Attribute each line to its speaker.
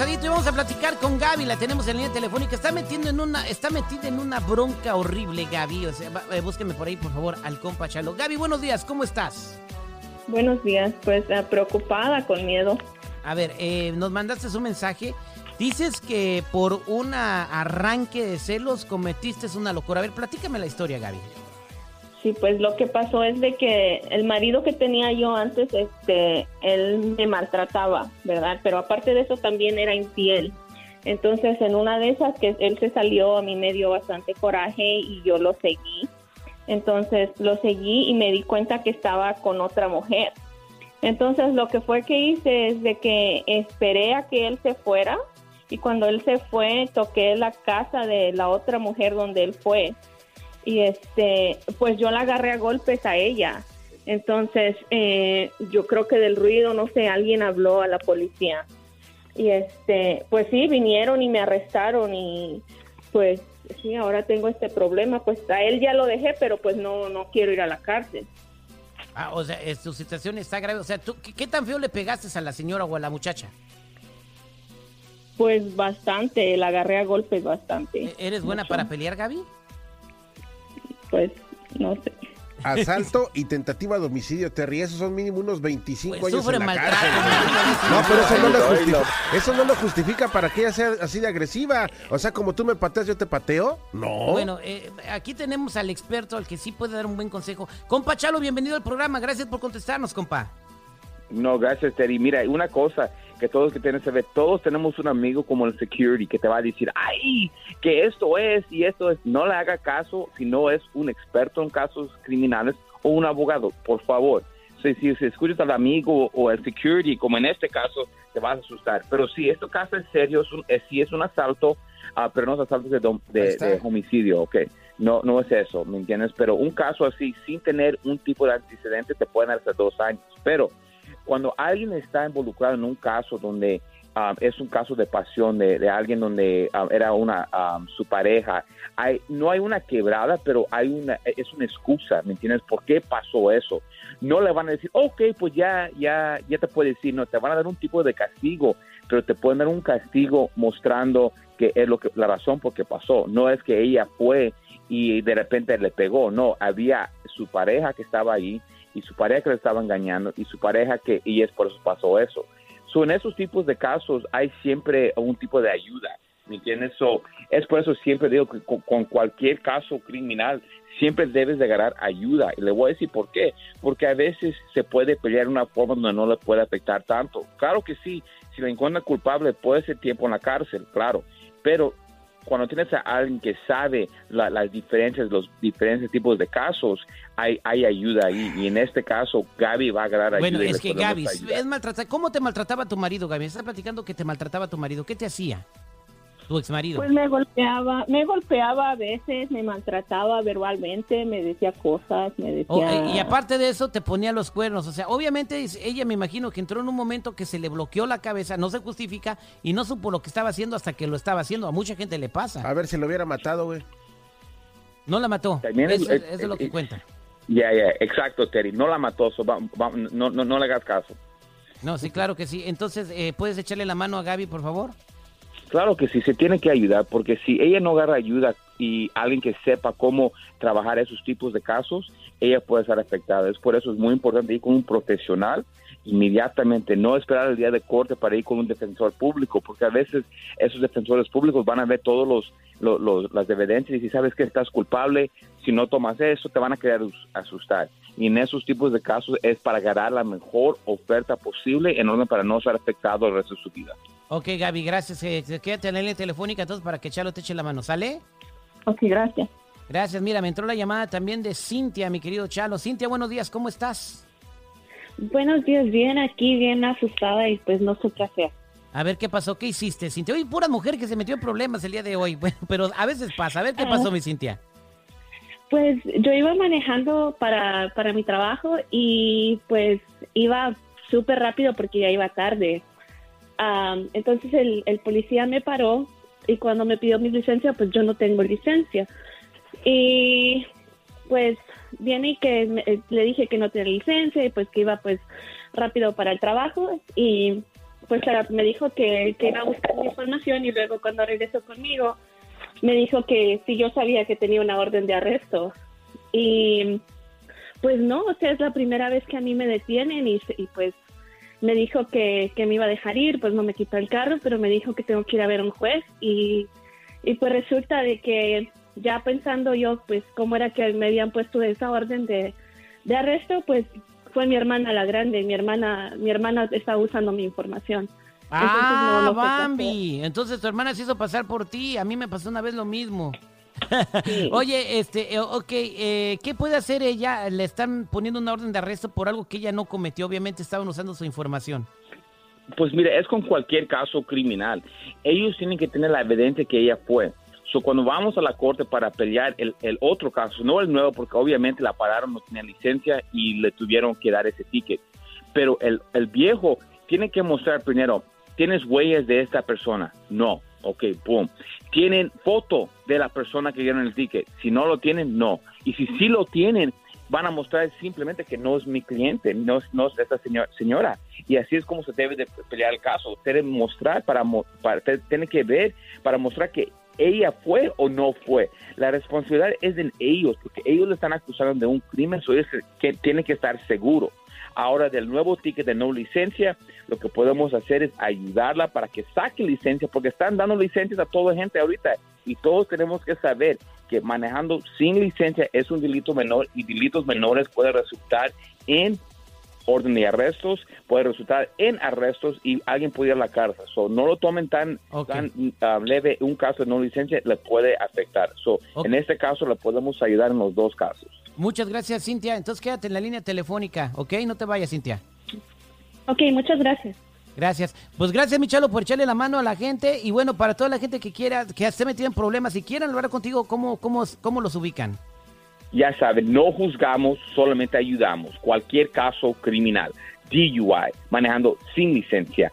Speaker 1: pasadito y vamos a platicar con Gaby. La tenemos en línea telefónica. Está metiendo en una, está metida en una bronca horrible, Gaby. O sea, eh, búsqueme por ahí, por favor, al compa Chalo. Gaby, buenos días, ¿cómo estás?
Speaker 2: Buenos días, pues eh, preocupada, con miedo.
Speaker 1: A ver, eh, nos mandaste un mensaje. Dices que por un arranque de celos cometiste una locura. A ver, platícame la historia, Gaby.
Speaker 2: Sí, pues lo que pasó es de que el marido que tenía yo antes, este, él me maltrataba, ¿verdad? Pero aparte de eso también era infiel. Entonces, en una de esas que él se salió, a mí me dio bastante coraje y yo lo seguí. Entonces, lo seguí y me di cuenta que estaba con otra mujer. Entonces, lo que fue que hice es de que esperé a que él se fuera y cuando él se fue, toqué la casa de la otra mujer donde él fue y este, pues yo la agarré a golpes a ella. Entonces, eh, yo creo que del ruido, no sé, alguien habló a la policía. Y este, pues sí, vinieron y me arrestaron y pues sí, ahora tengo este problema. Pues a él ya lo dejé, pero pues no, no quiero ir a la cárcel.
Speaker 1: Ah, o sea, tu situación está grave. O sea, ¿tú, qué, tan feo le pegaste a la señora o a la muchacha?
Speaker 2: Pues bastante, la agarré a golpes bastante.
Speaker 1: ¿E-, ¿Eres buena para pelear, Gaby?
Speaker 2: Pues no sé.
Speaker 3: Asalto y tentativa de homicidio, Terry. Esos son mínimo unos 25
Speaker 1: pues
Speaker 3: años en
Speaker 1: la
Speaker 3: cárcel. No, pero eso no, lo justifica, eso no lo justifica para que ella sea así de agresiva. O sea, como tú me pateas, yo te pateo. No.
Speaker 1: Bueno, eh, aquí tenemos al experto, al que sí puede dar un buen consejo. Compa Chalo, bienvenido al programa. Gracias por contestarnos, compa.
Speaker 4: No, gracias, Terry. Mira, una cosa que todos que tienen que ver, todos tenemos un amigo como el security que te va a decir, ay, que esto es y esto es. No le haga caso si no es un experto en casos criminales o un abogado, por favor. Si, si, escuchas al amigo o el security, como en este caso, te vas a asustar. Pero si esto caso es serio, es, si es un asalto, uh, pero no es asalto de, de, homicidio, ok. No, no es eso, ¿me entiendes? Pero un caso así, sin tener un tipo de antecedente, te pueden dar hasta dos años. Pero cuando alguien está involucrado en un caso donde um, es un caso de pasión de, alguien donde um, era una um, su pareja, hay, no hay una quebrada, pero hay una es una excusa, ¿me entiendes? ¿Por qué pasó eso? No le van a decir, ok, pues ya ya ya te puede decir, no, te van a dar un tipo de castigo, pero te pueden dar un castigo mostrando que es lo que la razón por qué pasó. No es que ella fue y de repente le pegó, no, había su pareja que estaba ahí y su pareja le estaba engañando y su pareja que, y es por eso pasó eso. So, en esos tipos de casos hay siempre un tipo de ayuda, ¿me entiendes? So, es por eso siempre digo que con, cualquier caso criminal siempre debes de ganar ayuda. Y le voy a decir por qué. Porque a veces se puede pelear de una forma donde no le puede afectar tanto. Claro que sí, si le encuentra culpable puede ser tiempo en la cárcel, claro. Pero cuando tienes a alguien que sabe las diferencias, los diferentes tipos de casos, hay, hay ayuda ahí. Y en este caso, Gaby va a ganar ayuda.
Speaker 1: Bueno, es que Gaby, es maltratar. ¿cómo te maltrataba tu marido, Gaby? Estás platicando que te maltrataba tu marido. ¿Qué te hacía? Tu ex marido?
Speaker 2: Pues me golpeaba, me golpeaba a veces, me maltrataba verbalmente, me decía cosas, me decía...
Speaker 1: Oh, y aparte de eso, te ponía los cuernos. O sea, obviamente ella me imagino que entró en un momento que se le bloqueó la cabeza, no se justifica y no supo lo que estaba haciendo hasta que lo estaba haciendo. A mucha gente le pasa.
Speaker 3: A ver si lo hubiera matado, güey.
Speaker 1: No la mató. eso, es, lo que cuenta.
Speaker 4: Ya, ya, exacto, Terry. No la mató, no, no, no le hagas caso.
Speaker 1: No, sí, claro que sí. Entonces, eh, ¿puedes echarle la mano a Gaby, por favor?
Speaker 4: Claro que sí, se tiene que ayudar, porque si ella no agarra ayuda y alguien que sepa cómo trabajar esos tipos de casos, ella puede ser afectada. Es por eso es muy importante ir con un profesional inmediatamente, no esperar el día de corte para ir con un defensor público, porque a veces esos defensores públicos van a ver todos los, las evidencias y si sabes que estás culpable, si no tomas eso, te van a querer asustar. Y en esos tipos de casos es para ganar la mejor oferta posible en orden para no ser afectado el resto de su vida.
Speaker 1: Ok, Gaby, gracias. Eh, quédate en la línea telefónica entonces para que Chalo te eche la mano, ¿sale?
Speaker 2: Ok, gracias.
Speaker 1: Gracias. Mira, me entró la llamada también de Cintia, mi querido Chalo. Cintia, buenos días, ¿cómo estás?
Speaker 5: Buenos días, bien aquí, bien asustada y pues no sé qué hacer.
Speaker 1: A ver, ¿qué pasó? ¿Qué hiciste, Cintia? Hoy pura mujer que se metió en problemas el día de hoy. Bueno, pero a veces pasa. A ver, ¿qué pasó, ah. mi Cintia?
Speaker 5: Pues yo iba manejando para, para mi trabajo y pues iba súper rápido porque ya iba tarde entonces el, policía me paró y cuando me pidió mi licencia, pues yo no tengo licencia. Y pues viene y que eh, le dije que no tenía licencia y pues que iba pues rápido para el trabajo y pues me dijo que, que iba a buscar mi información y luego cuando regresó conmigo me dijo que si yo sabía que tenía una orden de arresto. Y pues no, o sea, es la primera vez que a mí me detienen y, y pues me dijo que, que, me iba a dejar ir, pues no me quitó el carro, pero me dijo que tengo que ir a ver a un juez y, y pues resulta de que ya pensando yo, pues cómo era que me habían puesto esa orden de, de arresto, pues fue mi hermana la grande, mi hermana, mi hermana estaba usando mi información.
Speaker 1: ah, Bambi. Entonces tu hermana se hizo pasar por ti. A mí me pasó una vez lo mismo. Oye, este, eh, ok, eh, ¿qué puede hacer ella? Le están poniendo una orden de arresto por algo que ella no cometió. Obviamente estaban usando su información.
Speaker 4: Pues mire, es con cualquier caso criminal. Ellos tienen que tener la evidencia que ella fue. So, cuando vamos a la corte para pelear el, el, otro caso, no el nuevo, porque obviamente la pararon, no tenía licencia y le tuvieron que dar ese ticket. Pero el, el viejo tiene que mostrar primero, ¿tienes huellas de esta persona? No. Ok, boom. ¿Tienen foto de la persona que dieron el ticket? Si no lo tienen, no. Y si sí lo tienen, van a mostrar simplemente que no es mi cliente, no es, no es esta señora. Y así es como se debe de pelear el caso. Debe mostrar para, para tiene que ver para mostrar que ella fue o no fue. La responsabilidad es de ellos, porque ellos le están acusando de un crimen, so ellos que tienen que estar seguros. Ahora, del nuevo ticket de no licencia, lo que podemos hacer es ayudarla para que saque licencia, porque están dando licencias a toda gente ahorita y todos tenemos que saber que manejando sin licencia es un delito menor y delitos menores pueden resultar en orden de arrestos, puede resultar en arrestos y alguien puede ir a la cárcel. So, no lo tomen tan, tan uh, leve, un caso de no licencia le puede afectar. So, En este caso le podemos ayudar en los dos casos.
Speaker 1: Muchas gracias, Cintia. Entonces quédate en la línea telefónica, ¿ok? No te vayas, Cintia.
Speaker 5: Ok, muchas gracias.
Speaker 1: Gracias. Pues gracias, Michalo, por echarle la mano a la gente. Y bueno, para toda la gente que quiera, que esté metida en problemas y quieran hablar contigo, ¿cómo, cómo, cómo los ubican?
Speaker 4: ya saben, no juzgamos, solamente ayudamos. Cualquier caso criminal, DUI, manejando sin licencia,